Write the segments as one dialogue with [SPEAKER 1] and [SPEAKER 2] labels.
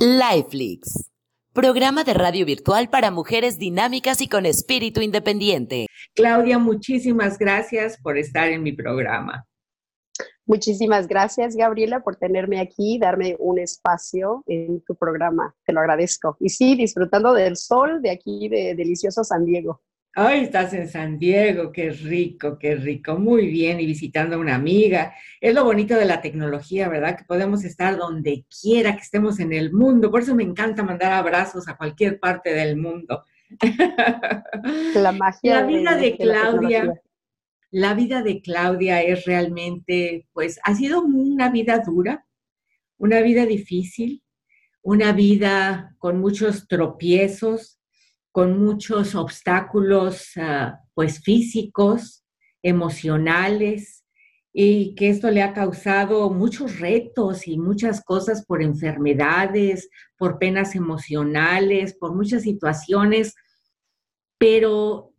[SPEAKER 1] Lifelix, programa de radio virtual para mujeres dinámicas y con espíritu independiente.
[SPEAKER 2] Claudia, muchísimas gracias por estar en mi programa.
[SPEAKER 3] Muchísimas gracias, Gabriela, por tenerme aquí, darme un espacio en tu programa. Te lo agradezco. Y sí, disfrutando del sol de aquí, de delicioso San Diego.
[SPEAKER 2] Ay, estás en San Diego, qué rico, qué rico, muy bien, y visitando a una amiga. Es lo bonito de la tecnología, ¿verdad? Que podemos estar donde quiera que estemos en el mundo. Por eso me encanta mandar abrazos a cualquier parte del mundo.
[SPEAKER 3] La magia.
[SPEAKER 2] La vida de, Claudia, la vida de Claudia es realmente, pues, ha sido una vida dura, una vida difícil, una vida con muchos tropiezos, con muchos obstáculos ah, pues físicos, emocionales, y que esto le ha causado muchos retos y muchas cosas por enfermedades, por penas emocionales, por muchas situaciones, pero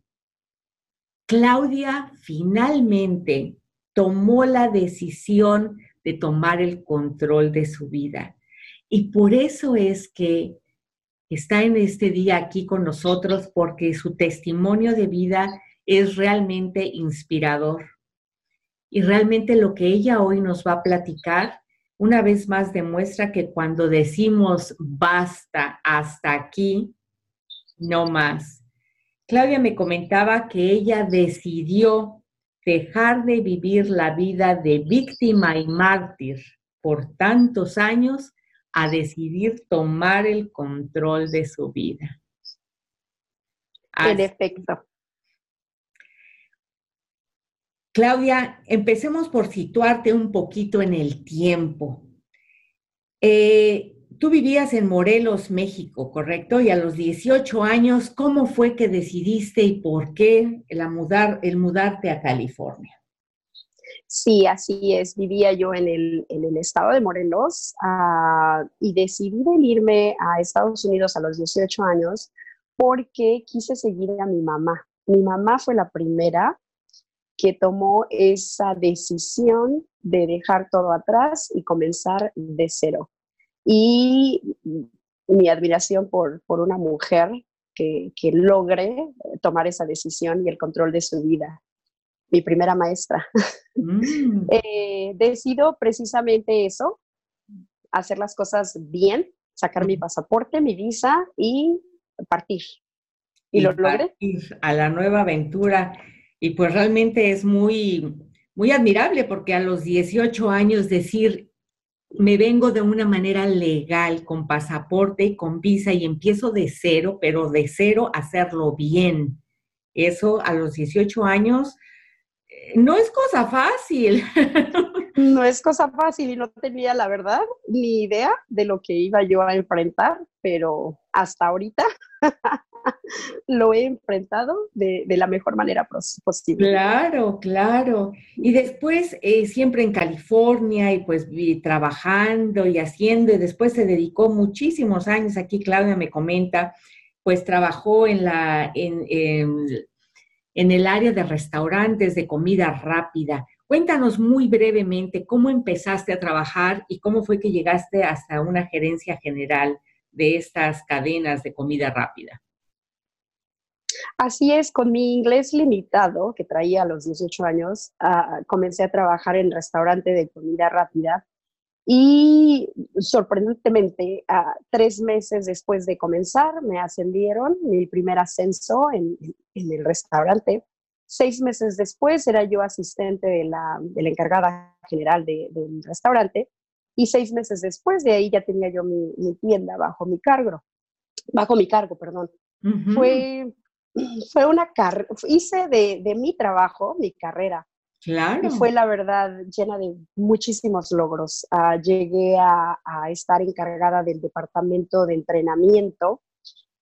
[SPEAKER 2] Claudia finalmente tomó la decisión de tomar el control de su vida. Y por eso es que está en este día aquí con nosotros porque su testimonio de vida es realmente inspirador. Y realmente lo que ella hoy nos va a platicar, una vez más demuestra que cuando decimos basta hasta aquí, no más. Claudia me comentaba que ella decidió dejar de vivir la vida de víctima y mártir por tantos años a decidir tomar el control de su vida.
[SPEAKER 3] En efecto.
[SPEAKER 2] Claudia, empecemos por situarte un poquito en el tiempo. Eh, tú vivías en Morelos, México, ¿correcto? Y a los 18 años, ¿cómo fue que decidiste y por qué el, mudar, el mudarte a California?
[SPEAKER 3] Sí, así es. Vivía yo en el, estado de Morelos ah, y decidí venirme a Estados Unidos a los 18 años porque quise seguir a mi mamá. Mi mamá fue la primera que tomó esa decisión de dejar todo atrás y comenzar de cero. Y mi admiración por, por una mujer que, que logre tomar esa decisión y el control de su vida mi primera maestra. Mm. eh, decido precisamente eso, hacer las cosas bien, sacar mi pasaporte, mi visa y partir. Y, lo logré.
[SPEAKER 2] A la nueva aventura. Y pues realmente es muy, muy admirable porque a los 18 años decir, me vengo de una manera legal, con pasaporte y con visa y empiezo de cero, pero de cero hacerlo bien. Eso a los 18 años no es cosa fácil.
[SPEAKER 3] No es cosa fácil y no tenía la verdad ni idea de lo que iba yo a enfrentar, pero hasta ahorita lo he enfrentado de, la mejor manera posible.
[SPEAKER 2] Claro, claro. Y después eh, siempre en California y pues trabajando y haciendo y después se dedicó muchísimos años, aquí Claudia me comenta, pues trabajó en la... en en el área de restaurantes de comida rápida. Cuéntanos muy brevemente cómo empezaste a trabajar y cómo fue que llegaste hasta una gerencia general de estas cadenas de comida rápida.
[SPEAKER 3] Así es, con mi inglés limitado que traía a los 18 años, ah, comencé a trabajar en restaurante de comida rápida y sorprendentemente, tres meses después de comenzar, me ascendieron mi primer ascenso en, el restaurante. Seis meses después era yo asistente de la, encargada general del restaurante y seis meses después de ahí ya tenía yo mi, tienda bajo mi cargo, bajo mi cargo, perdón. Fue fue una carrera, hice de, de, mi trabajo, mi carrera,
[SPEAKER 2] Claro.
[SPEAKER 3] Y fue la verdad llena de muchísimos logros. Ah, llegué a, estar encargada del departamento de entrenamiento,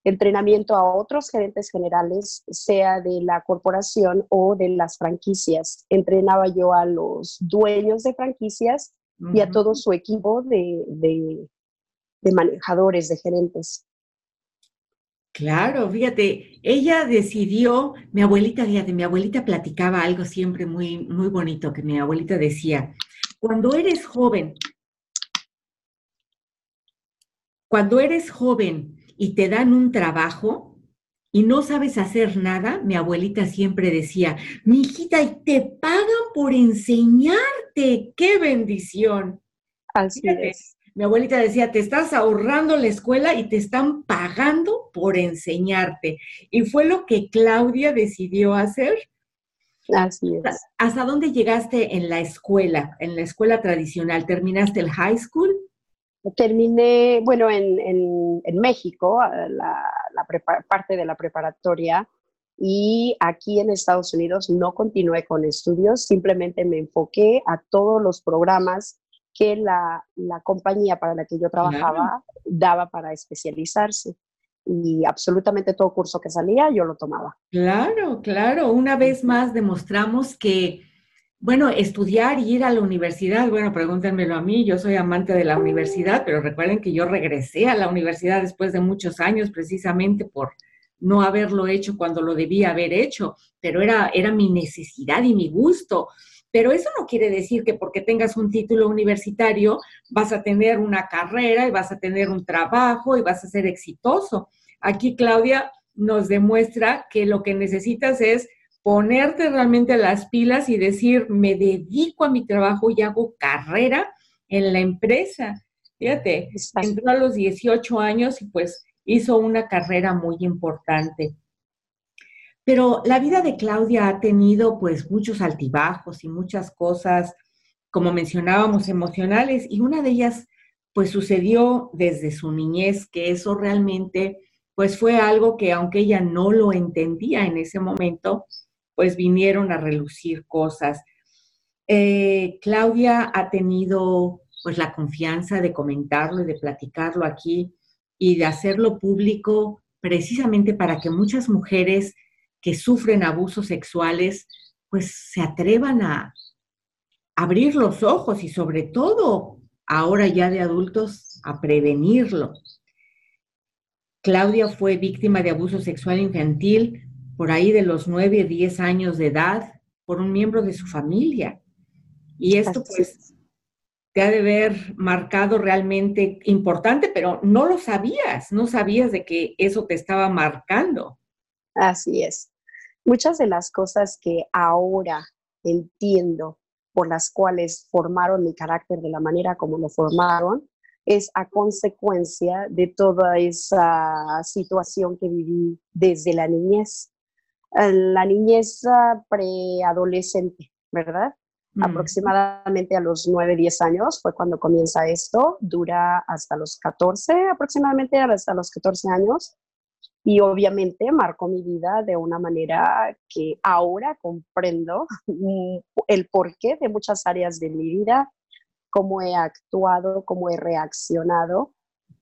[SPEAKER 3] entrenamiento a otros gerentes generales, sea de la corporación o de las franquicias. Entrenaba yo a los dueños de franquicias y a todo su equipo de, de manejadores, de gerentes.
[SPEAKER 2] Claro, fíjate, ella decidió, mi abuelita, fíjate, mi abuelita platicaba algo siempre muy, muy bonito, que mi abuelita decía, cuando eres joven, cuando eres joven y te dan un trabajo y no sabes hacer nada, mi abuelita siempre decía, mi hijita, y te pagan por enseñarte, qué bendición.
[SPEAKER 3] Así es.
[SPEAKER 2] Mi abuelita decía, te estás ahorrando la escuela y te están pagando por enseñarte. Y fue lo que Claudia decidió hacer.
[SPEAKER 3] Así es.
[SPEAKER 2] ¿Hasta dónde llegaste en la escuela, en la escuela tradicional? ¿Terminaste el high school?
[SPEAKER 3] Terminé, bueno, en, en, México, la, parte de la preparatoria, y aquí en Estados Unidos no continué con estudios, simplemente me enfoqué a todos los programas que la, la compañía para la que yo trabajaba daba para especializarse. Y absolutamente todo curso que salía yo lo tomaba.
[SPEAKER 2] Claro, claro. Una vez más demostramos que bueno, estudiar y ir a la universidad, bueno, pregúntenmelo a mí, yo soy amante de la universidad, pero recuerden que yo regresé a la universidad después de muchos años precisamente por no haberlo hecho cuando lo debía haber hecho, pero era, era mi necesidad y mi gusto. Pero eso no quiere decir que porque tengas un título universitario vas a tener una carrera y vas a tener un trabajo y vas a ser exitoso. Aquí Claudia nos demuestra que lo que necesitas es ponerte realmente las pilas y decir, me dedico a mi trabajo y hago carrera en la empresa. Fíjate, entró a los 18 años y pues hizo una carrera muy importante. Pero la vida de Claudia ha tenido pues muchos altibajos y muchas cosas, como mencionábamos, emocionales, y una de ellas pues sucedió desde su niñez, que eso realmente pues fue algo que aunque ella no lo entendía en ese momento, pues vinieron a relucir cosas. Eh, Claudia ha tenido pues la confianza de comentarlo y de platicarlo aquí y de hacerlo público precisamente para que muchas mujeres que sufren abusos sexuales pues se atrevan a abrir los ojos y sobre todo ahora ya de adultos a prevenirlo. Claudia fue víctima de abuso sexual infantil por ahí de los 9, 10 años de edad, por un miembro de su familia. Y esto pues te ha de ver marcado realmente importante, pero no lo sabías, no sabías de que eso te estaba marcando.
[SPEAKER 3] Así es. Muchas de las cosas que ahora entiendo por las cuales formaron mi carácter de la manera como lo formaron, es a consecuencia de toda esa situación que viví desde la niñez la niñez preadolescente, ¿verdad? Mm. Aproximadamente a los 9, 10 años fue cuando comienza esto, dura hasta los 14, aproximadamente hasta los 14 años. Y obviamente marcó mi vida de una manera que ahora comprendo el porqué de muchas áreas de mi vida, cómo he actuado, cómo he reaccionado.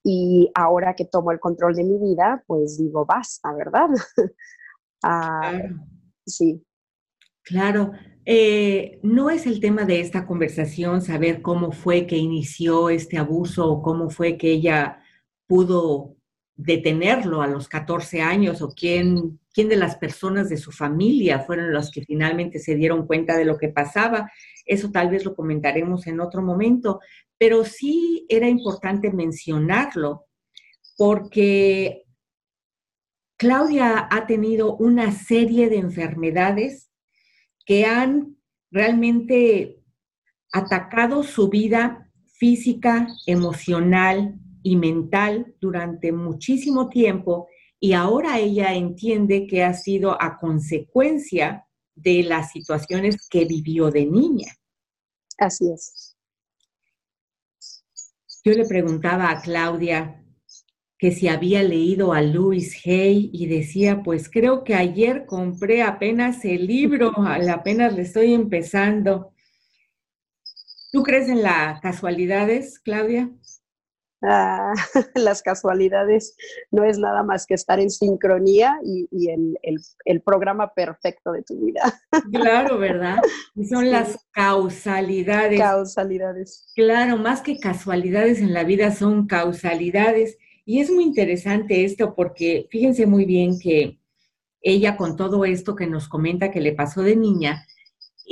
[SPEAKER 3] Y ahora que tomo el control de mi vida, pues digo, basta, ¿verdad?
[SPEAKER 2] Ah, sí. Claro. Eh, no es el tema de esta conversación saber cómo fue que inició este abuso o cómo fue que ella pudo detenerlo a los 14 años o quién, quién de las personas de su familia fueron los que finalmente se dieron cuenta de lo que pasaba. Eso tal vez lo comentaremos en otro momento, pero sí era importante mencionarlo porque Claudia ha tenido una serie de enfermedades que han realmente atacado su vida física, emocional y mental durante muchísimo tiempo y ahora ella entiende que ha sido a consecuencia de las situaciones que vivió de niña.
[SPEAKER 3] Así es.
[SPEAKER 2] Yo le preguntaba a Claudia, que si había leído a Louis Hay y decía, pues creo que ayer compré apenas el libro, apenas le estoy empezando. ¿Tú crees en las casualidades, Claudia?
[SPEAKER 3] Ah, las casualidades no es nada más que estar en sincronía y, en el, programa perfecto de tu vida.
[SPEAKER 2] Claro, ¿verdad? Y son las causalidades.
[SPEAKER 3] Causalidades.
[SPEAKER 2] Claro, más que casualidades en la vida son causalidades. Y es muy interesante esto porque fíjense muy bien que ella con todo esto que nos comenta que le pasó de niña,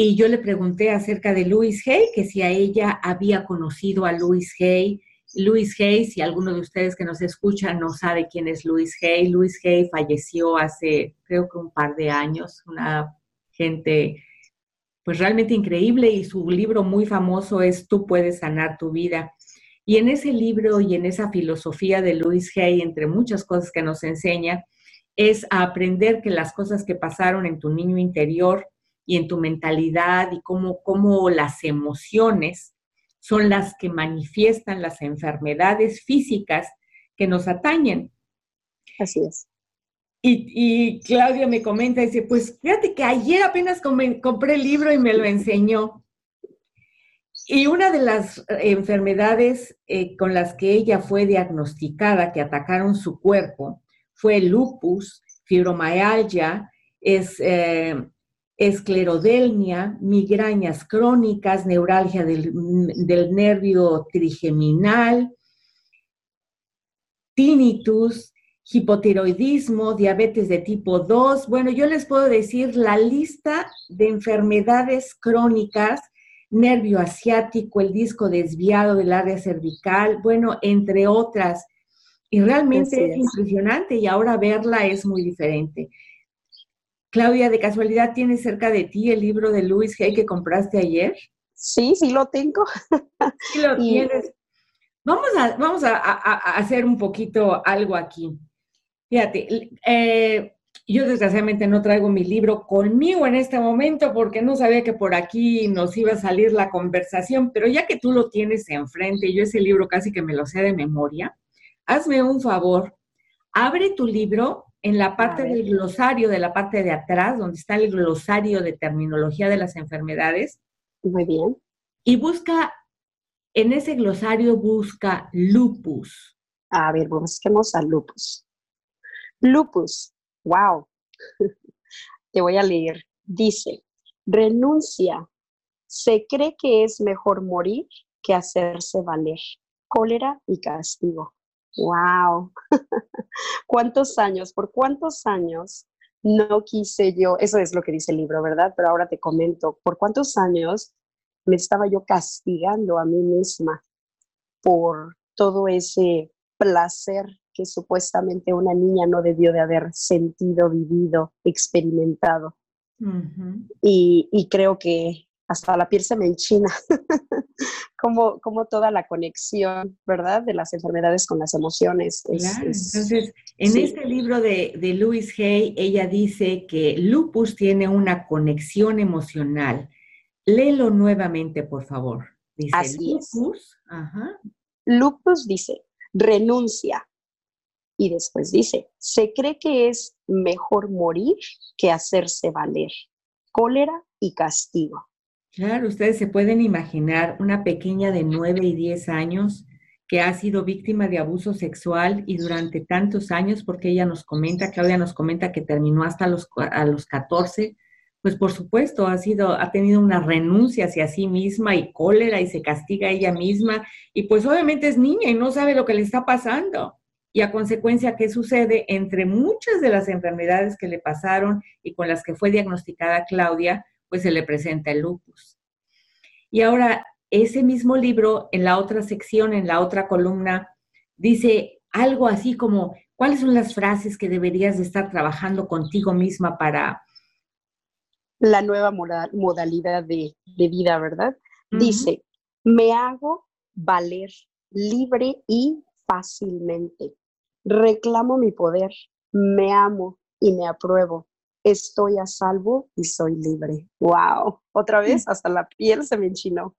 [SPEAKER 2] y yo le pregunté acerca de Louis Hay, que si a ella había conocido a Louis Hay Louis Hay, si alguno de ustedes que nos escuchan no sabe quién es Louis Hay, Louis Hay falleció hace creo que un par de años, una gente pues realmente increíble y su libro muy famoso es Tú puedes sanar tu vida. Y en ese libro y en esa filosofía de Louis Hay, entre muchas cosas que nos enseña, es a aprender que las cosas que pasaron en tu niño interior y en tu mentalidad y cómo, cómo las emociones son las que manifiestan las enfermedades físicas que nos atañen.
[SPEAKER 3] Así es.
[SPEAKER 2] Y, Claudia me comenta, dice, pues fíjate que ayer apenas compré el libro y me lo enseñó. Y una de las enfermedades eh, con las que ella fue diagnosticada, que atacaron su cuerpo, fue lupus, fibromialgia, es, eh, esclerodelmia, migrañas crónicas, neuralgia del, del nervio trigeminal, tinnitus, hipotiroidismo, diabetes de tipo 2. Bueno, yo les puedo decir la lista de enfermedades crónicas, nervio asiático, el disco desviado del área cervical, bueno, entre otras. Y realmente es, impresionante y ahora verla es muy diferente. Claudia, de casualidad, ¿tienes cerca de ti el libro de Luis Hay que compraste ayer?
[SPEAKER 3] Sí, sí lo tengo.
[SPEAKER 2] Sí lo tienes. Vamos, a, vamos a, hacer un poquito algo aquí. Fíjate, eh, yo desgraciadamente no traigo mi libro conmigo en este momento porque no sabía que por aquí nos iba a salir la conversación, pero ya que tú lo tienes enfrente, yo ese libro casi que me lo sé de memoria, hazme un favor, abre tu libro en la parte del glosario, de la parte de atrás, donde está el glosario de terminología de las enfermedades.
[SPEAKER 3] Muy bien.
[SPEAKER 2] Y busca, en ese glosario busca lupus.
[SPEAKER 3] A ver, busquemos a lupus. Lupus, wow. Te voy a leer. Dice, renuncia. Se cree que es mejor morir que hacerse valer. Cólera y castigo. Wow. ¿Cuántos años? ¿Por cuántos años no quise yo? Eso es lo que dice el libro, ¿verdad? Pero ahora te comento, ¿por cuántos años me estaba yo castigando a mí misma por todo ese placer que supuestamente una niña no debió de haber sentido, vivido, experimentado? y, y creo que hasta la piel se me enchina, como, como toda la conexión, ¿verdad? De las enfermedades con las emociones.
[SPEAKER 2] claro, entonces, en este libro de, de Louise Hay, ella dice que lupus tiene una conexión emocional. Léelo nuevamente, por favor.
[SPEAKER 3] Dice, Así lupus, lupus dice, renuncia. Y después dice, se cree que es mejor morir que hacerse valer. Cólera y castigo.
[SPEAKER 2] Claro, ustedes se pueden imaginar una pequeña de 9 y 10 años que ha sido víctima de abuso sexual y durante tantos años, porque ella nos comenta, Claudia nos comenta que terminó hasta los, a los 14, pues por supuesto ha sido, ha tenido una renuncia hacia sí misma y cólera y se castiga ella misma y pues obviamente es niña y no sabe lo que le está pasando. Y a consecuencia, ¿qué sucede? Entre muchas de las enfermedades que le pasaron y con las que fue diagnosticada Claudia, pues se le presenta el lupus. Y ahora, ese mismo libro, en la otra sección, en la otra columna, dice algo así como, ¿cuáles son las frases que deberías de estar trabajando contigo misma para...
[SPEAKER 3] La nueva modalidad de, vida, ¿verdad? Dice, me hago valer libre y fácilmente. Reclamo mi poder, me amo y me apruebo estoy a salvo y soy libre. ¡Wow! Otra vez, hasta la piel se me enchinó.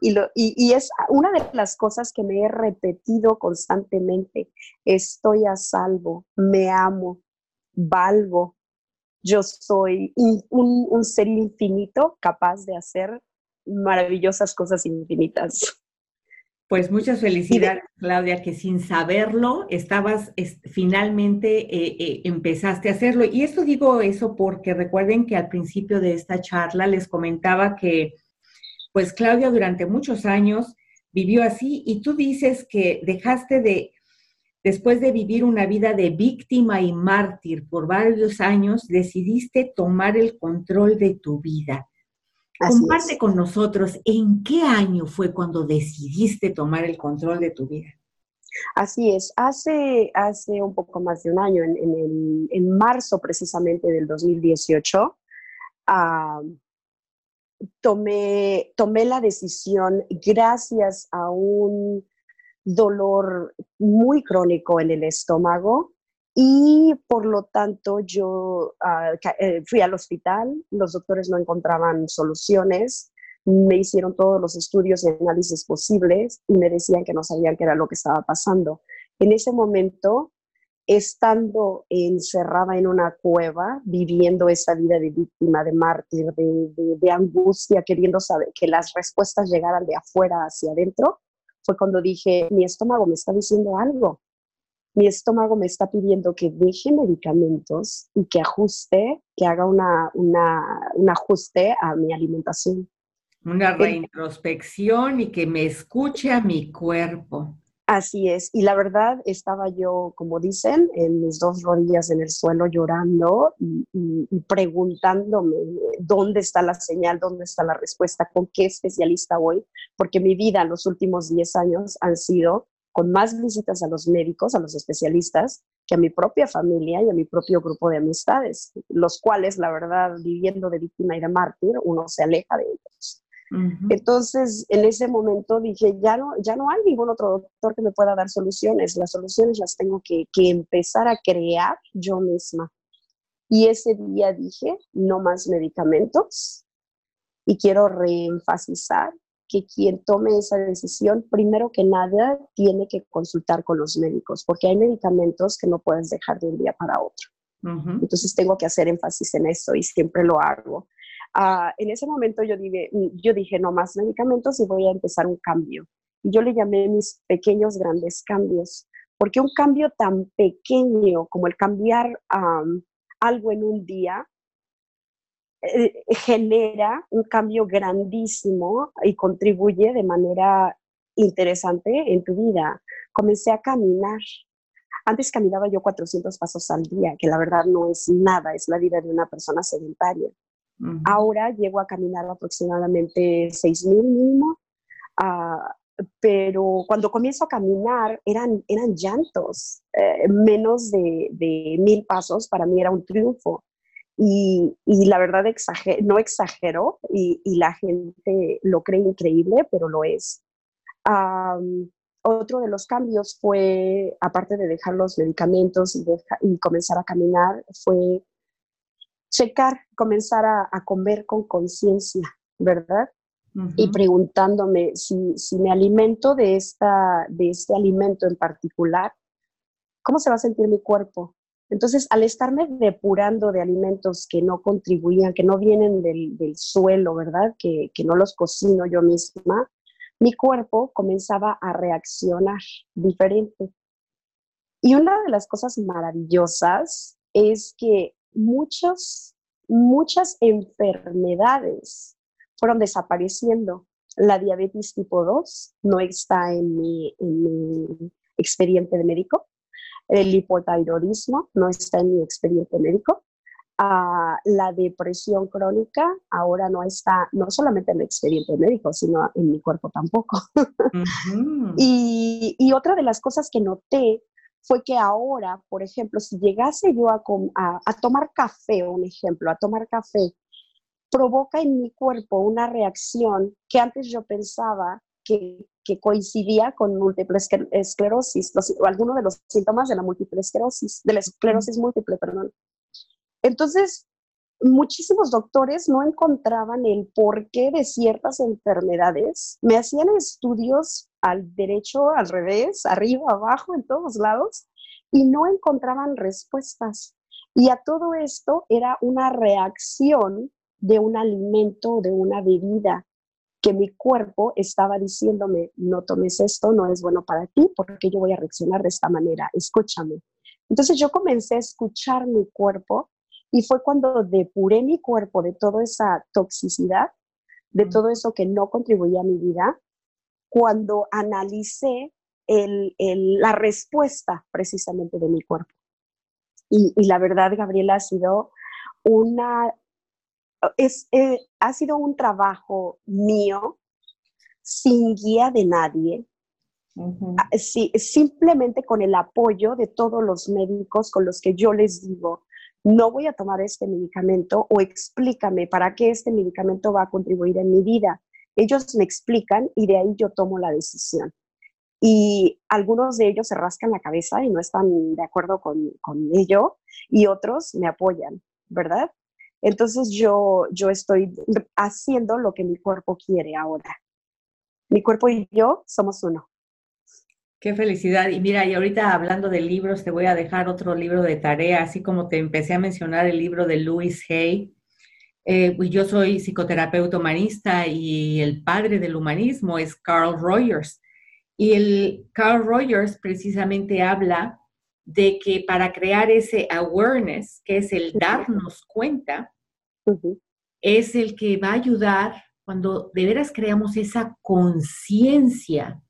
[SPEAKER 3] Y, lo, y, es una de las cosas que me he repetido constantemente. Estoy a salvo, me amo, valgo. Yo soy un, un ser infinito capaz de hacer maravillosas cosas infinitas.
[SPEAKER 2] Pues muchas felicidades, Claudia, que sin saberlo estabas finalmente eh, eh, empezaste a hacerlo. Y esto digo eso porque recuerden que al principio de esta charla les comentaba que, pues Claudia durante muchos años vivió así y tú dices que dejaste de, después de vivir una vida de víctima y mártir por varios años, decidiste tomar el control de tu vida. Comparte con nosotros en qué año fue cuando decidiste tomar el control de tu vida.
[SPEAKER 3] Así es, hace, hace un poco más de un año, en, en, marzo precisamente del 2018, ah, tomé, tomé la decisión gracias a un dolor muy crónico en el estómago y por lo tanto yo ah, eh, fui al hospital, los doctores no encontraban soluciones, me hicieron todos los estudios y análisis posibles y me decían que no sabían qué era lo que estaba pasando. En ese momento, estando encerrada en una cueva, viviendo esa vida de víctima, de mártir, de, de angustia, queriendo saber que las respuestas llegaran de afuera hacia adentro, fue cuando dije, mi estómago me está diciendo algo. Mi estómago me está pidiendo que deje medicamentos y que ajuste, que haga una, un ajuste a mi alimentación.
[SPEAKER 2] Una reintrospección y que me escuche a mi cuerpo.
[SPEAKER 3] Así es, y la verdad estaba yo, como dicen, en mis dos rodillas en el suelo llorando y, y, preguntándome dónde está la señal, dónde está la respuesta, con qué especialista voy, porque mi vida en los últimos 10 años han sido con más visitas a los médicos, a los especialistas, que a mi propia familia y a mi propio grupo de amistades, los cuales, la verdad, viviendo de víctima y de mártir, uno se aleja de ellos. Entonces, en ese momento dije, ya no, ya no hay ningún otro doctor que me pueda dar soluciones. Las soluciones las tengo que, que empezar a crear yo misma. Y ese día dije, no más medicamentos. Y quiero reenfatizar que quien tome esa decisión, primero que nada, tiene que consultar con los médicos, porque hay medicamentos que no puedes dejar de un día para otro. Entonces tengo que hacer énfasis en eso y siempre lo hago. Ah, en ese momento yo dije, yo dije, no más medicamentos y voy a empezar un cambio. Y yo le llamé mis pequeños grandes cambios, porque un cambio tan pequeño como el cambiar algo en un día eh, genera un cambio grandísimo y contribuye de manera interesante en tu vida. Comencé a caminar. Antes caminaba yo 400 pasos al día, que la verdad no es nada, es la vida de una persona sedentaria. Ahora llego a caminar aproximadamente 6.000 mínimo, ah, pero cuando comienzo a caminar eran, eran llantos, eh, menos de, de mil pasos para mí era un triunfo. Y, y la verdad no exagero y, y, la gente lo cree increíble, pero lo es. otro de los cambios fue, aparte de dejar los medicamentos y, y comenzar a caminar, fue checar, comenzar a, comer con conciencia, ¿verdad? Y preguntándome si, si, me alimento de, esta, de este alimento en particular, ¿cómo se va a sentir mi cuerpo? Entonces, al estarme depurando de alimentos que no contribuían, que no vienen del, del suelo, ¿verdad? Que, que, no los cocino yo misma, mi cuerpo comenzaba a reaccionar diferente. Y una de las cosas maravillosas es que muchos, muchas enfermedades fueron desapareciendo. La diabetes tipo 2 no está en mi, expediente de médico. El hipotiroidismo no está en mi expediente médico. Ah, la depresión crónica ahora no está, no solamente en el expediente médico, sino en mi cuerpo tampoco. y, y, otra de las cosas que noté fue que ahora, por ejemplo, si llegase yo a, tomar café, un ejemplo, a tomar café, provoca en mi cuerpo una reacción que antes yo pensaba que, coincidía con múltiple esclerosis, o alguno de los síntomas de la múltiple esclerosis, de la esclerosis múltiple. Entonces, muchísimos doctores no encontraban el porqué de ciertas enfermedades. Me hacían estudios al derecho, al revés, arriba, abajo, en todos lados, y no encontraban respuestas. Y a todo esto era una reacción de un alimento, de una bebida, que mi cuerpo estaba diciéndome, no tomes esto, no es bueno para ti, porque yo voy a reaccionar de esta manera, escúchame. Entonces yo comencé a escuchar mi cuerpo y fue cuando depuré mi cuerpo de toda esa toxicidad, de todo eso que no contribuía a mi vida, cuando analicé la respuesta precisamente de mi cuerpo. Y, la verdad, Gabriela, ha sido una, es, eh, ha sido un trabajo mío sin guía de nadie, ah, simplemente con el apoyo de todos los médicos con los que yo les digo, no voy a tomar este medicamento o explícame para qué este medicamento va a contribuir en mi vida. Ellos me explican y de ahí yo tomo la decisión. Y algunos de ellos se rascan la cabeza y no están de acuerdo con, con ello y otros me apoyan, ¿verdad? Entonces yo, yo estoy haciendo lo que mi cuerpo quiere ahora. Mi cuerpo y yo somos uno.
[SPEAKER 2] Qué felicidad. Y mira, y ahorita hablando de libros, te voy a dejar otro libro de tarea, así como te empecé a mencionar el libro de Louis Hay. Eh, yo soy psicoterapeuta humanista y el padre del humanismo es Carl Rogers. Y el Carl Rogers precisamente habla de que para crear ese awareness, que es el darnos cuenta, es el que va a ayudar cuando de veras creamos esa conciencia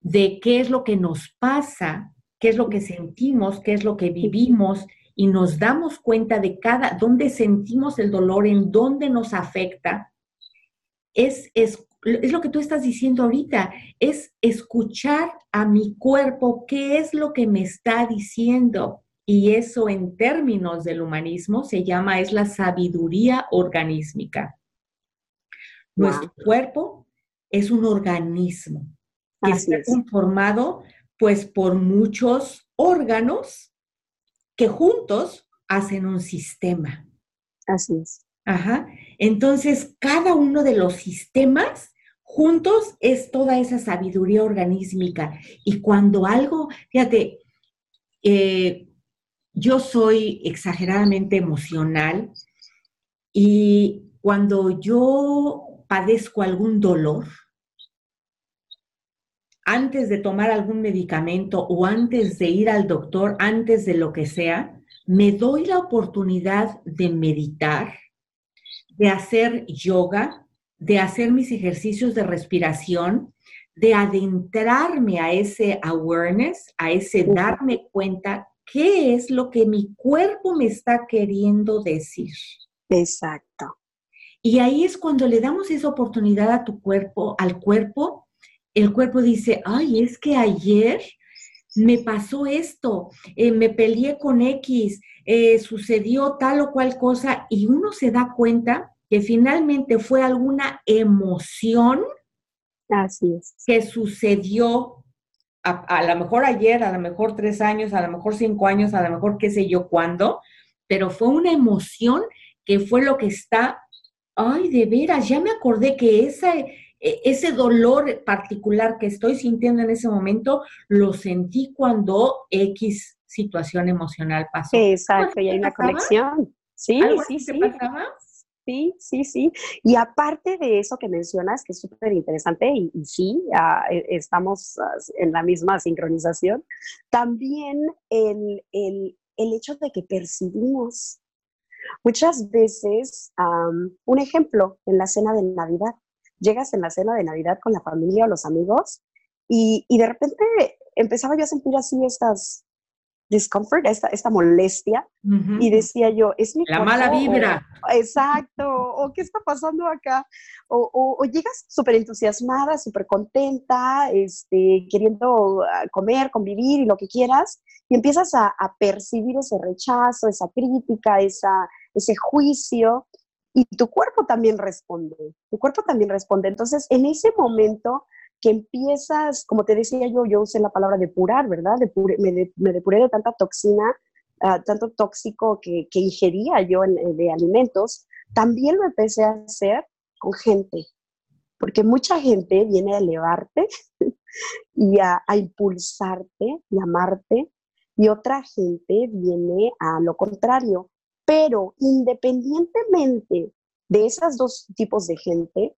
[SPEAKER 2] de qué es lo que nos pasa, qué es lo que sentimos, qué es lo que vivimos y nos damos cuenta de cada, dónde sentimos el dolor, en dónde nos afecta, es, es, es lo que tú estás diciendo ahorita, es escuchar a mi cuerpo qué es lo que me está diciendo. Y eso en términos del humanismo se llama, es la sabiduría organísmica. Nuestro cuerpo es un organismo que está conformado pues por muchos órganos que juntos hacen un sistema.
[SPEAKER 3] Así es.
[SPEAKER 2] Ajá. Entonces, cada uno de los sistemas juntos es toda esa sabiduría organísmica. Y cuando algo, fíjate, eh, yo soy exageradamente emocional y cuando yo padezco algún dolor, antes de tomar algún medicamento o antes de ir al doctor, antes de lo que sea, me doy la oportunidad de meditar, de hacer yoga, de hacer mis ejercicios de respiración, de adentrarme a ese awareness, a ese darme cuenta qué es lo que mi cuerpo me está queriendo decir.
[SPEAKER 3] Exacto.
[SPEAKER 2] Y ahí es cuando le damos esa oportunidad a tu cuerpo, al cuerpo, el cuerpo dice, ay, es que ayer me pasó esto, eh, me peleé con X, eh, sucedió tal o cual cosa, y uno se da cuenta que finalmente fue alguna emoción
[SPEAKER 3] Así es.
[SPEAKER 2] que sucedió a, lo mejor ayer, a lo mejor tres años, a lo mejor cinco años, a lo mejor qué sé yo cuándo, pero fue una emoción que fue lo que está, ay, de veras, ya me acordé que ese, e, ese dolor particular que estoy sintiendo en ese momento, lo sentí cuando X situación emocional pasó.
[SPEAKER 3] Exacto, y hay una conexión. Sí, sí, sí. Pasaba? Sí, sí, sí. Y aparte de eso que mencionas, que es súper interesante, y, sí, ah, e, estamos ah, en la misma sincronización, también el, el, el hecho de que percibimos muchas veces, un ejemplo, en la cena de Navidad, llegas en la cena de Navidad con la familia o los amigos y, y de repente empezaba yo a sentir así estas discomfort, esta, esta molestia, y decía yo, es mi
[SPEAKER 2] La mala vibra.
[SPEAKER 3] exacto, o qué está pasando acá, o, o, llegas súper entusiasmada, súper contenta, este, queriendo ah, comer, convivir y lo que quieras, y empiezas a, a percibir ese rechazo, esa crítica, esa, ese juicio, y tu cuerpo también responde, tu cuerpo también responde. Entonces, en ese momento que empiezas, como te decía yo, yo usé la palabra depurar, ¿verdad? me, me, depuré de tanta toxina, uh, tanto tóxico que, que ingería yo en, de alimentos, también lo empecé a hacer con gente, porque mucha gente viene a elevarte y a, a impulsarte y amarte, y otra gente viene a lo contrario. Pero independientemente de esos dos tipos de gente,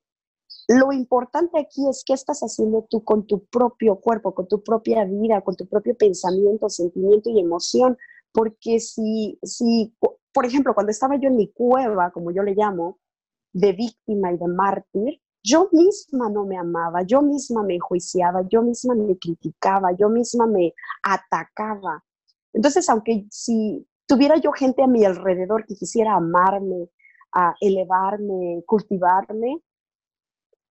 [SPEAKER 3] lo importante aquí es qué estás haciendo tú con tu propio cuerpo, con tu propia vida, con tu propio pensamiento, sentimiento y emoción. Porque si, si, por ejemplo, cuando estaba yo en mi cueva, como yo le llamo, de víctima y de mártir, yo misma no me amaba, yo misma me enjuiciaba, yo misma me criticaba, yo misma me atacaba. Entonces, aunque si tuviera yo gente a mi alrededor que quisiera amarme, a elevarme, cultivarme.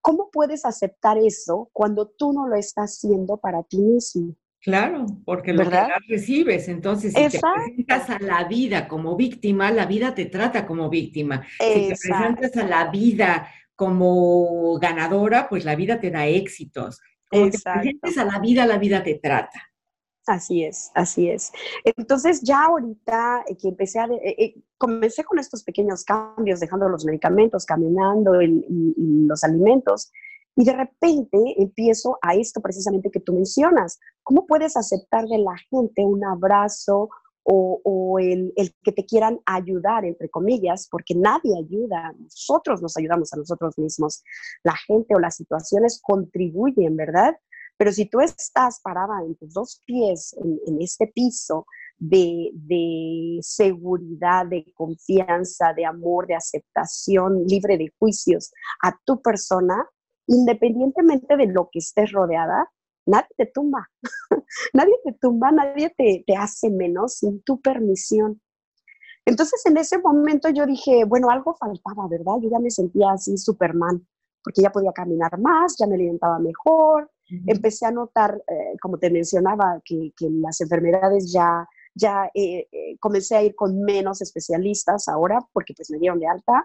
[SPEAKER 3] ¿Cómo puedes aceptar eso cuando tú no lo estás haciendo para ti mismo?
[SPEAKER 2] Claro, porque lo que recibes. Entonces, si te presentas a la vida como víctima, la vida te trata como víctima. Si te presentas a la vida como ganadora, pues la vida te da éxitos. Como te presentes a la vida, la vida te trata.
[SPEAKER 3] Así es, así es. Entonces ya ahorita que empecé a, eh, eh, comencé con estos pequeños cambios, dejando los medicamentos, caminando y, los alimentos, y de repente empiezo a esto precisamente que tú mencionas. ¿Cómo puedes aceptar de la gente un abrazo o, el, el, que te quieran ayudar, entre comillas, porque nadie ayuda, nosotros nos ayudamos a nosotros mismos. La gente o las situaciones contribuyen, ¿verdad? Pero si tú estás parada en tus dos pies en, este piso de, seguridad, de confianza, de amor, de aceptación, libre de juicios a tu persona, independientemente de lo que estés rodeada, nadie te tumba. nadie te tumba, nadie te, te hace menos sin tu permisión. Entonces en ese momento yo dije, bueno, algo faltaba, ¿verdad? Yo ya me sentía así Superman, porque ya podía caminar más, ya me alimentaba mejor, empecé a notar, eh, como te mencionaba, que, las enfermedades ya, ya eh, eh, comencé a ir con menos especialistas ahora porque pues me dieron de alta.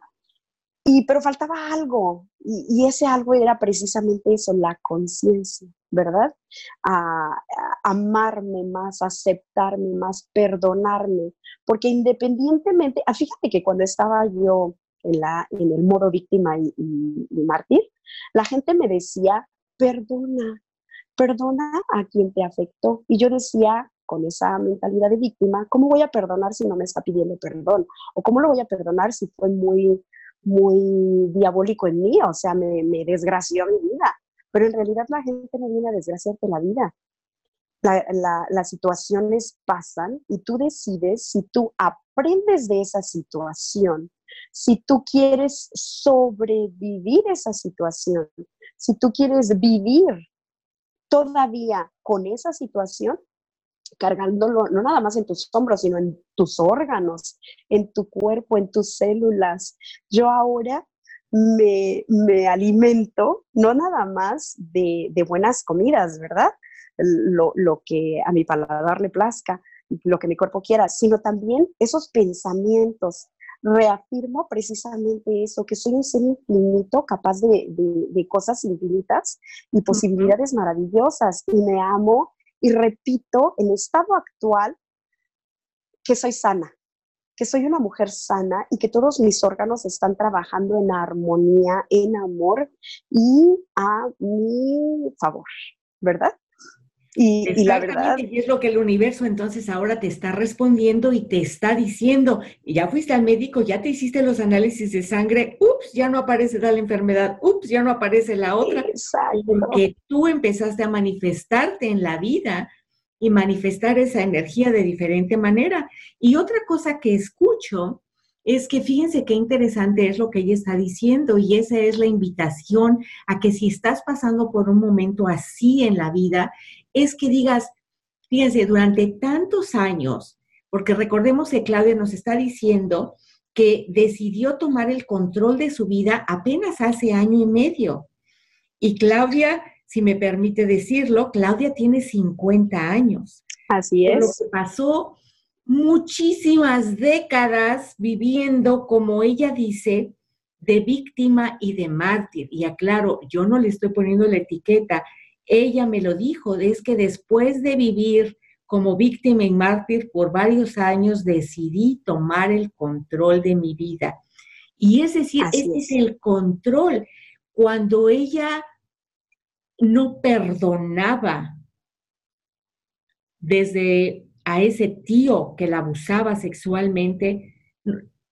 [SPEAKER 3] Y, pero faltaba algo, y, ese algo era precisamente eso, la conciencia, ¿verdad? A, amarme más, aceptarme más, perdonarme, porque independientemente, ah, fíjate que cuando estaba yo en, la, en el modo víctima y, y mártir, la gente me decía, perdona, perdona a quien te afectó. Y yo decía, con esa mentalidad de víctima, ¿cómo voy a perdonar si no me está pidiendo perdón? ¿O cómo lo voy a perdonar si fue muy, muy diabólico en mí? O sea, me, me desgració mi vida. Pero en realidad la gente no viene a desgraciarte la vida. Las situaciones pasan y tú decides si tú aprendes de esa situación, si tú quieres sobrevivir esa situación, si tú quieres vivir todavía con esa situación, cargándolo no nada más en tus hombros, sino en tus órganos, en tu cuerpo, en tus células. Yo ahora me, alimento no nada más de, buenas comidas, ¿verdad? Lo, lo, que a mi paladar le plazca, lo que mi cuerpo quiera, sino también esos pensamientos, reafirmo precisamente eso, que soy un ser infinito, capaz de, cosas infinitas y posibilidades maravillosas, y me amo y repito en estado actual que soy sana, que soy una mujer sana y que todos mis órganos están trabajando en armonía, en amor y a mi favor, ¿verdad?
[SPEAKER 2] Y, la verdad. Y es lo que el universo entonces ahora te está respondiendo y te está diciendo. Y ya fuiste al médico, ya te hiciste los análisis de sangre, ups, ya no aparece tal enfermedad, ups, ya no aparece la otra. Porque tú empezaste a manifestarte en la vida y manifestar esa energía de diferente manera. Y otra cosa que escucho es que fíjense qué interesante es lo que ella está diciendo y esa es la invitación a que si estás pasando por un momento así en la vida, es que digas, fíjense, durante tantos años, porque recordemos que Claudia nos está diciendo que decidió tomar el control de su vida apenas hace año y medio. Y Claudia, si me permite decirlo, Claudia tiene 50 años.
[SPEAKER 3] Así es.
[SPEAKER 2] Lo que pasó muchísimas décadas viviendo, como ella dice, de víctima y de mártir. Y aclaro, yo no le estoy poniendo la etiqueta, ella me lo dijo, es que después de vivir como víctima y mártir por varios años, decidí tomar el control de mi vida. Y es decir, ese es. el control. Cuando ella no perdonaba desde a ese tío que la abusaba sexualmente,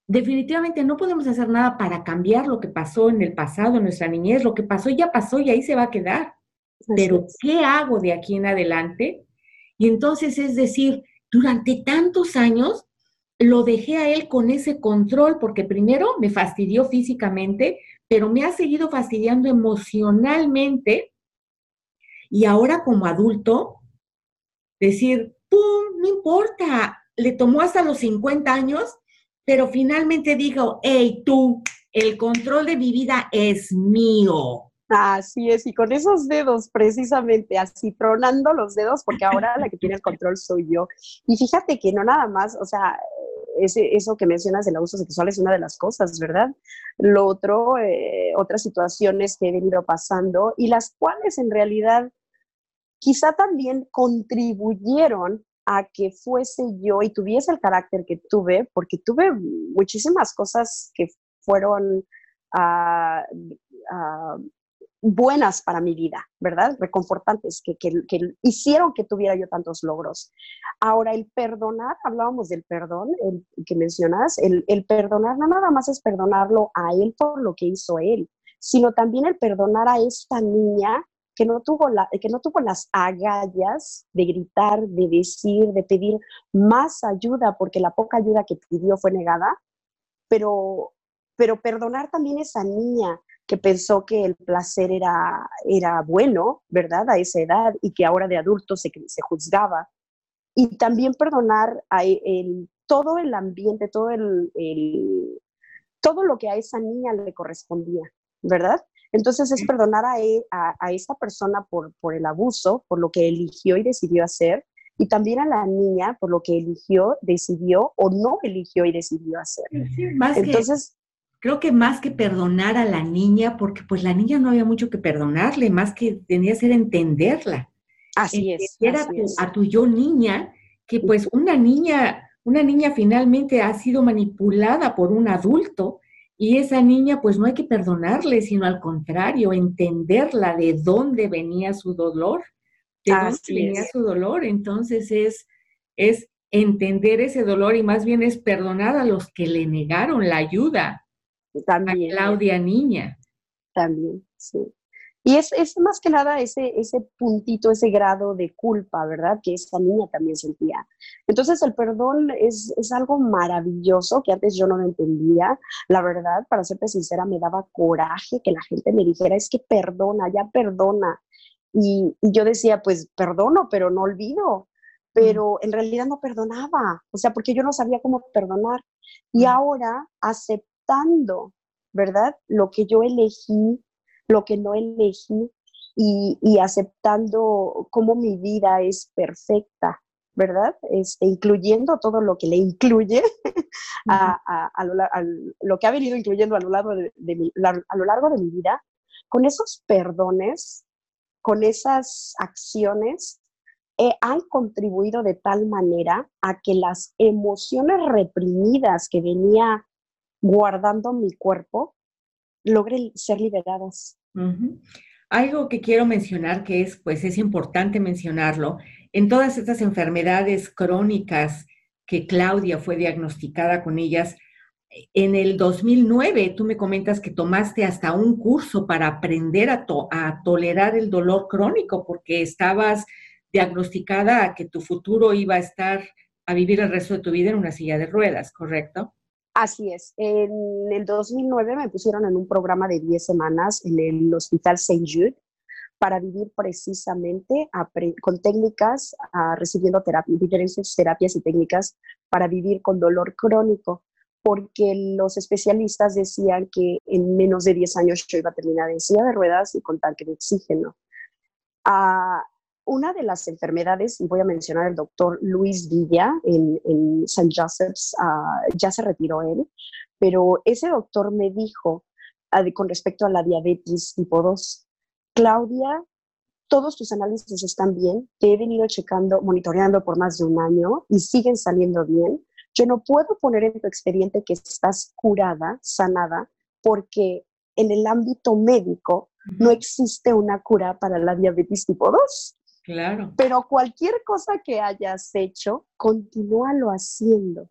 [SPEAKER 2] definitivamente no podemos hacer nada para cambiar lo que pasó en el pasado, en nuestra niñez. Lo que pasó ya pasó y ahí se va a quedar pero ¿qué hago de aquí en adelante? Y entonces es decir, durante tantos años lo dejé a él con ese control porque primero me fastidió físicamente, pero me ha seguido fastidiando emocionalmente. Y ahora como adulto, decir, ¡pum! No importa, le tomó hasta los 50 años, pero finalmente dijo, hey, tú, el control de mi vida es mío.
[SPEAKER 3] Así es, y con esos dedos precisamente, así tronando los dedos, porque ahora la que tiene el control soy yo. Y fíjate que no nada más, o sea, ese, eso que mencionas del abuso sexual es una de las cosas, ¿verdad? Lo otro, eh, otras situaciones que he venido pasando y las cuales en realidad quizá también contribuyeron a que fuese yo y tuviese el carácter que tuve, porque tuve muchísimas cosas que fueron uh, buenas para mi vida, ¿verdad? Reconfortantes, que, que, hicieron que tuviera yo tantos logros. Ahora, el perdonar, hablábamos del perdón, el que mencionas, el, el perdonar no nada más es perdonarlo a él por lo que hizo él, sino también el perdonar a esta niña que no tuvo, la, que no tuvo las agallas de gritar, de decir, de pedir más ayuda, porque la poca ayuda que pidió fue negada, pero, pero perdonar también a esa niña que pensó que el placer era, era bueno, ¿verdad? A esa edad y que ahora de adulto se, se juzgaba. Y también perdonar a el, todo el ambiente, todo, el, todo lo que a esa niña le correspondía, ¿verdad? Entonces es perdonar a, e, a, a esa persona por, por el abuso, por lo que eligió y decidió hacer, y también a la niña por lo que eligió, decidió o no eligió y decidió hacer.
[SPEAKER 2] Entonces, creo que más que perdonar a la niña, porque pues la niña no había mucho que perdonarle, más que tenía que ser entenderla.
[SPEAKER 3] Así es.
[SPEAKER 2] a tu yo niña, que pues una niña, una niña finalmente ha sido manipulada por un adulto y esa niña pues no hay que perdonarle, sino al contrario, entenderla de dónde venía su dolor, de dónde venía su dolor. Entonces es, es entender ese dolor y más bien es perdonar a los que le negaron la ayuda
[SPEAKER 3] también.
[SPEAKER 2] Claudia Niña.
[SPEAKER 3] También, sí. Y es, es, más que nada ese, ese puntito, ese grado de culpa, ¿verdad? Que esta niña también sentía. Entonces el perdón es, es algo maravilloso que antes yo no lo entendía. La verdad, para serte sincera, me daba coraje que la gente me dijera, es que perdona, ya perdona. Y, y yo decía, pues perdono, pero no olvido. Pero en realidad no perdonaba, o sea, porque yo no sabía cómo perdonar. Y ahora acepto ¿verdad? Lo que yo elegí, lo que no elegí y, aceptando cómo mi vida es perfecta, ¿verdad? Este, incluyendo todo lo que le incluye a, lo, que ha venido incluyendo a lo largo de, mi, a lo largo de mi vida, con esos perdones, con esas acciones, eh, han contribuido de tal manera a que las emociones reprimidas que venía guardando mi cuerpo, logre ser liberadas.
[SPEAKER 2] Algo que quiero mencionar que es, pues es importante mencionarlo, en todas estas enfermedades crónicas que Claudia fue diagnosticada con ellas, en el 2009 tú me comentas que tomaste hasta un curso para aprender a, a tolerar el dolor crónico porque estabas diagnosticada que tu futuro iba a estar a vivir el resto de tu vida en una silla de ruedas, ¿correcto?
[SPEAKER 3] Así es. En el 2009 me pusieron en un programa de 10 semanas en el Hospital St. Jude para vivir precisamente con técnicas, recibiendo terapia, diferentes terapias y técnicas para vivir con dolor crónico, porque los especialistas decían que en menos de 10 años yo iba a terminar en silla de ruedas y con tanque de oxígeno. Ah, una de las enfermedades, y voy a mencionar el doctor Luis Villa en, en St. Joseph's, ah, ya se retiró él, pero ese doctor me dijo ah, con respecto a la diabetes tipo 2, Claudia, todos tus análisis están bien, te he venido checando, monitoreando por más de un año y siguen saliendo bien. Yo no puedo poner en tu expediente que estás curada, sanada, porque en el ámbito médico no existe una cura para la diabetes tipo 2.
[SPEAKER 2] Claro.
[SPEAKER 3] Pero cualquier cosa que hayas hecho, continúalo haciendo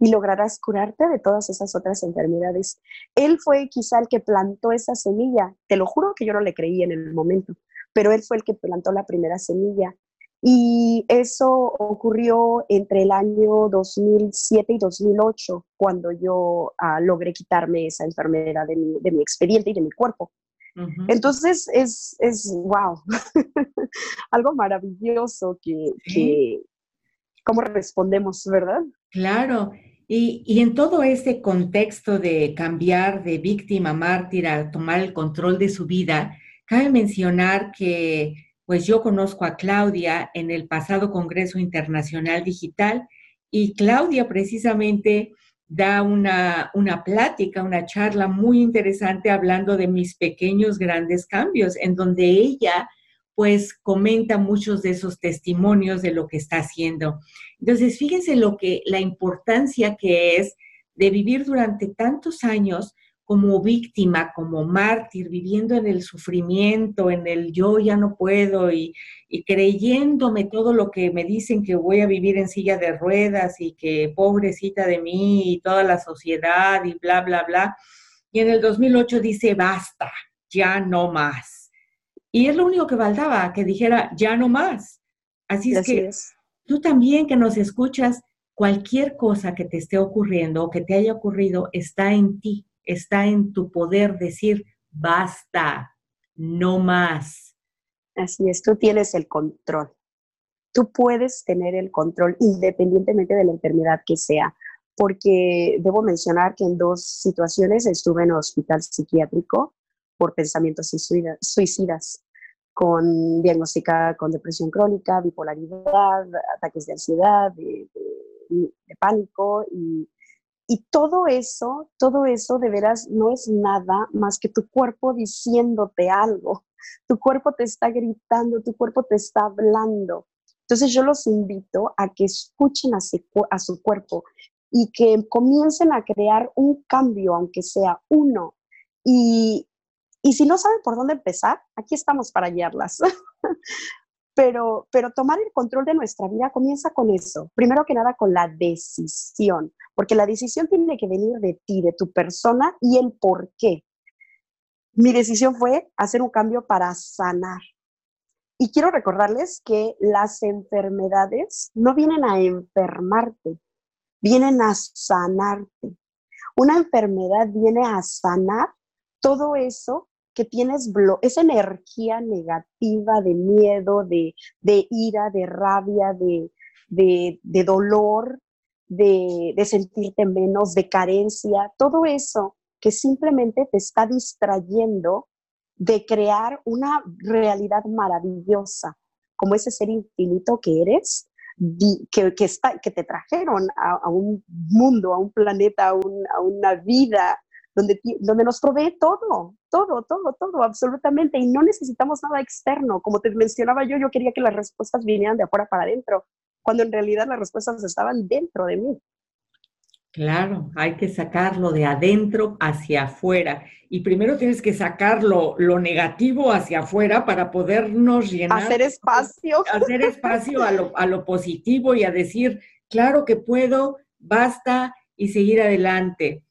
[SPEAKER 3] y lograrás curarte de todas esas otras enfermedades. Él fue quizá el que plantó esa semilla. Te lo juro que yo no le creí en el momento, pero él fue el que plantó la primera semilla. Y eso ocurrió entre el año 2007 y 2008, cuando yo ah, logré quitarme esa enfermedad de mi, de mi expediente y de mi cuerpo. Entonces es, es wow, algo maravilloso que, cómo respondemos, ¿verdad?
[SPEAKER 2] Claro. Y, en todo este contexto de cambiar de víctima mártir a tomar el control de su vida, cabe mencionar que pues yo conozco a Claudia en el pasado Congreso Internacional Digital y Claudia precisamente da una, una plática, una charla muy interesante hablando de mis pequeños grandes cambios, en donde ella pues comenta muchos de esos testimonios de lo que está haciendo. Entonces, fíjense lo que, la importancia que es de vivir durante tantos años como víctima, como mártir, viviendo en el sufrimiento, en el yo ya no puedo y, y, creyéndome todo lo que me dicen que voy a vivir en silla de ruedas y que pobrecita de mí y toda la sociedad y bla, bla, bla. Y en el 2008 dice, basta, ya no más y es lo único que faltaba, que dijera, ya no más. Así es que tú también que nos escuchas, cualquier cosa que te esté ocurriendo o que te haya ocurrido está en ti, está en tu poder decir, basta, no más.
[SPEAKER 3] Así es, tú tienes el control. Tú puedes tener el control independientemente de la enfermedad que sea, porque debo mencionar que en dos situaciones estuve en hospital psiquiátrico por pensamientos suicidas, con diagnosticada con depresión crónica, bipolaridad, ataques de ansiedad, de, pánico y, y todo eso, todo eso de veras no es nada más que tu cuerpo diciéndote algo. Tu cuerpo te está gritando, tu cuerpo te está hablando. Entonces yo los invito a que escuchen a su, cuerpo y que comiencen a crear un cambio, aunque sea uno. Y, y si no saben por dónde empezar, aquí estamos para guiarlas. pero, pero tomar el control de nuestra vida comienza con eso. Primero que nada, con la decisión, porque la decisión tiene que venir de ti, de tu persona y el por qué. Mi decisión fue hacer un cambio para sanar. Y quiero recordarles que las enfermedades no vienen a enfermarte, vienen a sanarte. Una enfermedad viene a sanar todo eso que tienes, esa energía negativa de miedo, de, ira, de rabia, de, dolor, de, de sentirte menos, de carencia, todo eso que simplemente te está distrayendo de crear una realidad maravillosa, como ese ser infinito que eres, que, que, está, que te trajeron a, un mundo, a un planeta, a, a, una vida donde, donde nos provee todo, todo, todo, todo, absolutamente. Y no necesitamos nada externo. Como te mencionaba yo, yo quería que las respuestas vinieran de afuera para adentro, cuando en realidad las respuestas estaban dentro de mí.
[SPEAKER 2] Claro, hay que sacarlo de adentro hacia afuera. Y primero tienes que sacarlo lo negativo hacia afuera para podernos llenar.
[SPEAKER 3] Hacer espacio.
[SPEAKER 2] Hacer espacio a lo, a lo positivo y a decir, claro que puedo, basta y seguir adelante.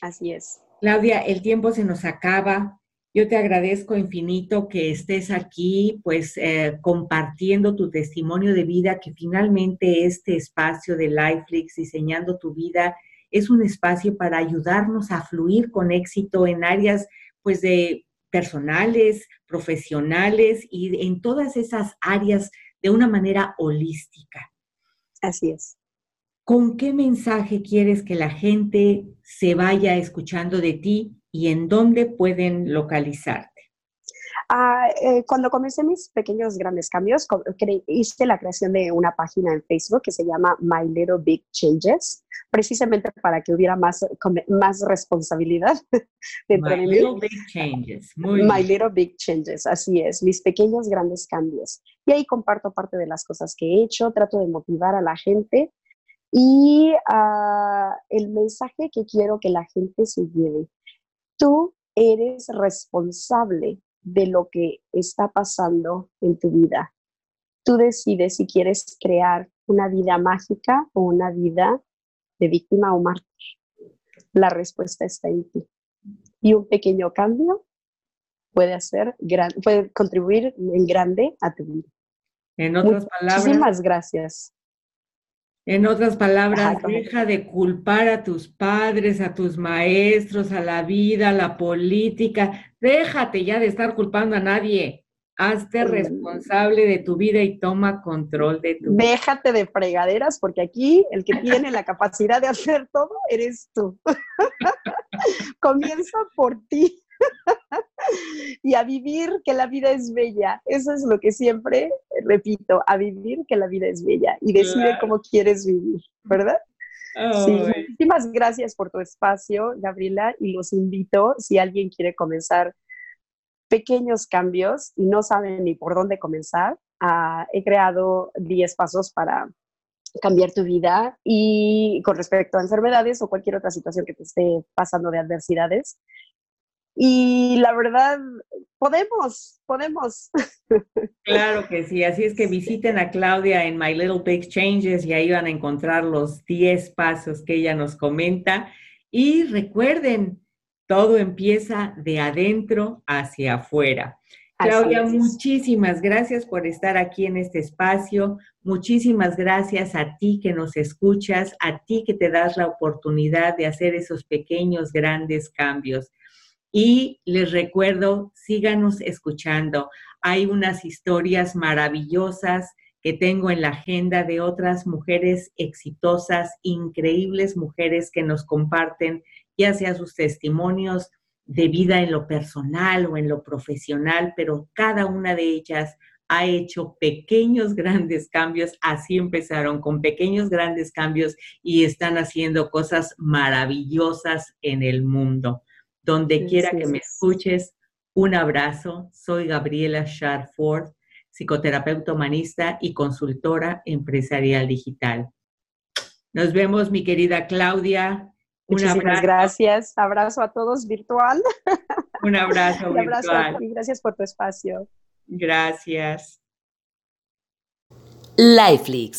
[SPEAKER 3] Así es.
[SPEAKER 2] Claudia, el tiempo se nos acaba. Yo te agradezco infinito que estés aquí, pues eh, compartiendo tu testimonio de vida, que finalmente este espacio de Lifelix, diseñando tu vida, es un espacio para ayudarnos a fluir con éxito en áreas, pues, de personales, profesionales y en todas esas áreas de una manera holística.
[SPEAKER 3] Así es.
[SPEAKER 2] ¿con qué mensaje quieres que la gente se vaya escuchando de ti y en dónde pueden localizarte?
[SPEAKER 3] Ah, eh, cuando comencé mis pequeños grandes cambios, hice la creación de una página en Facebook que se llama My Little Big Changes, precisamente para que hubiera más, más responsabilidad
[SPEAKER 2] dentro My Little Big Changes.
[SPEAKER 3] My Little Big Changes, así es, mis pequeños grandes cambios. Y ahí comparto parte de las cosas que he hecho, trato de motivar a la gente y ah, el mensaje que quiero que la gente se lleve, tú eres responsable de lo que está pasando en tu vida. Tú decides si quieres crear una vida mágica o una vida de víctima o mártir. La respuesta está en ti. Y un pequeño cambio puede hacer puede contribuir en grande a tu vida.
[SPEAKER 2] En otras palabras.
[SPEAKER 3] Muchísimas gracias.
[SPEAKER 2] En otras palabras, deja de culpar a tus padres, a tus maestros, a la vida, a la política. Déjate ya de estar culpando a nadie. Hazte responsable de tu vida y toma control de tu
[SPEAKER 3] vida. Déjate de fregaderas porque aquí el que tiene la capacidad de hacer todo eres tú. Comienza por ti. y a vivir que la vida es bella. Eso es lo que siempre repito, a vivir que la vida es bella y decide cómo quieres vivir, ¿verdad? Sí, muchísimas gracias por tu espacio, Gabriela, y los invito, si alguien quiere comenzar pequeños cambios y no saben ni por dónde comenzar, ah, he creado 10 pasos para cambiar tu vida y con respecto a enfermedades o cualquier otra situación que te esté pasando de adversidades. Y la verdad, podemos, podemos.
[SPEAKER 2] Claro que sí, así es que visiten a Claudia en My Little Big Changes y ahí van a encontrar los 10 pasos que ella nos comenta. Y recuerden, todo empieza de adentro hacia afuera. Claudia, muchísimas gracias por estar aquí en este espacio. Muchísimas gracias a ti que nos escuchas, a ti que te das la oportunidad de hacer esos pequeños, grandes cambios. Y les recuerdo, síganos escuchando. Hay unas historias maravillosas que tengo en la agenda de otras mujeres exitosas, increíbles mujeres que nos comparten ya sea sus testimonios de vida en lo personal o en lo profesional, pero cada una de ellas ha hecho pequeños, grandes cambios. Así empezaron con pequeños, grandes cambios y están haciendo cosas maravillosas en el mundo. Donde quiera que me escuches, un abrazo. Soy Gabriela Sharford, psicoterapeuta humanista y consultora empresarial digital. Nos vemos, mi querida Claudia.
[SPEAKER 3] Muchísimas gracias. Abrazo a todos virtual.
[SPEAKER 2] Un abrazo, virtual.
[SPEAKER 3] y gracias por tu espacio.
[SPEAKER 2] Gracias.
[SPEAKER 1] Lifelix